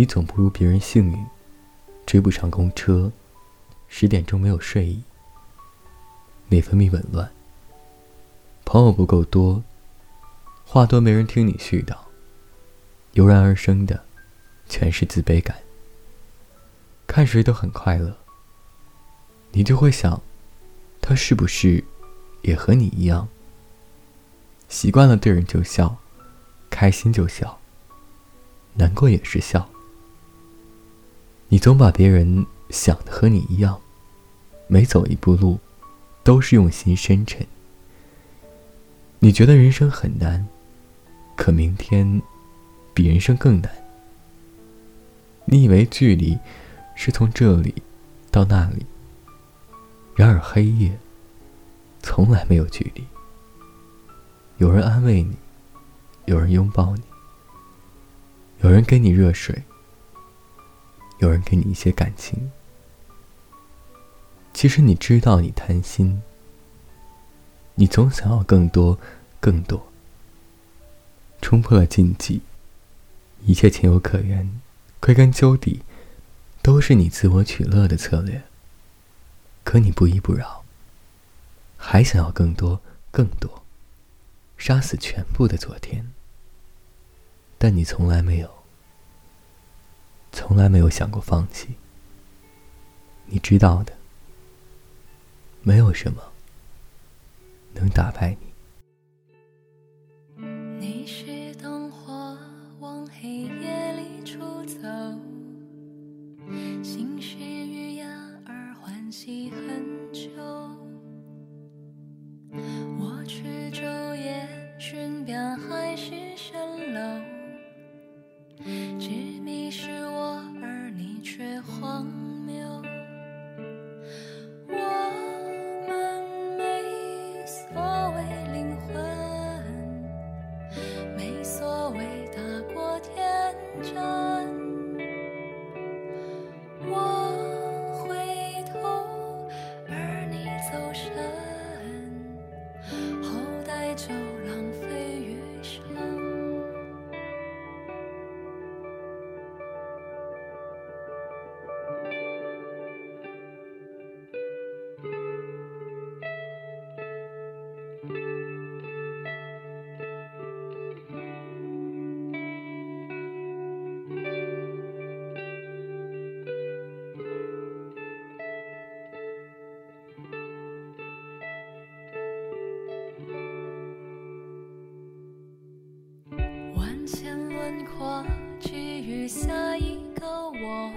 你总不如别人幸运，追不上公车，十点钟没有睡意，内分泌紊乱，朋友不够多，话多没人听你絮叨，油然而生的，全是自卑感。看谁都很快乐，你就会想，他是不是也和你一样？习惯了对人就笑，开心就笑，难过也是笑。你总把别人想的和你一样，每走一步路，都是用心深沉。你觉得人生很难，可明天比人生更难。你以为距离是从这里到那里，然而黑夜从来没有距离。有人安慰你，有人拥抱你，有人给你热水，有人给你一些感情。其实你知道你贪心，你总想要更多，更多，冲破了禁忌，一切情有可原，归根究底，都是你自我取乐的策略。可你不依不饶，还想要更多，更多。杀死全部的昨天，但你从来没有，从来没有想过放弃。你知道的，没有什么能打败你。宽阔给予下一个我，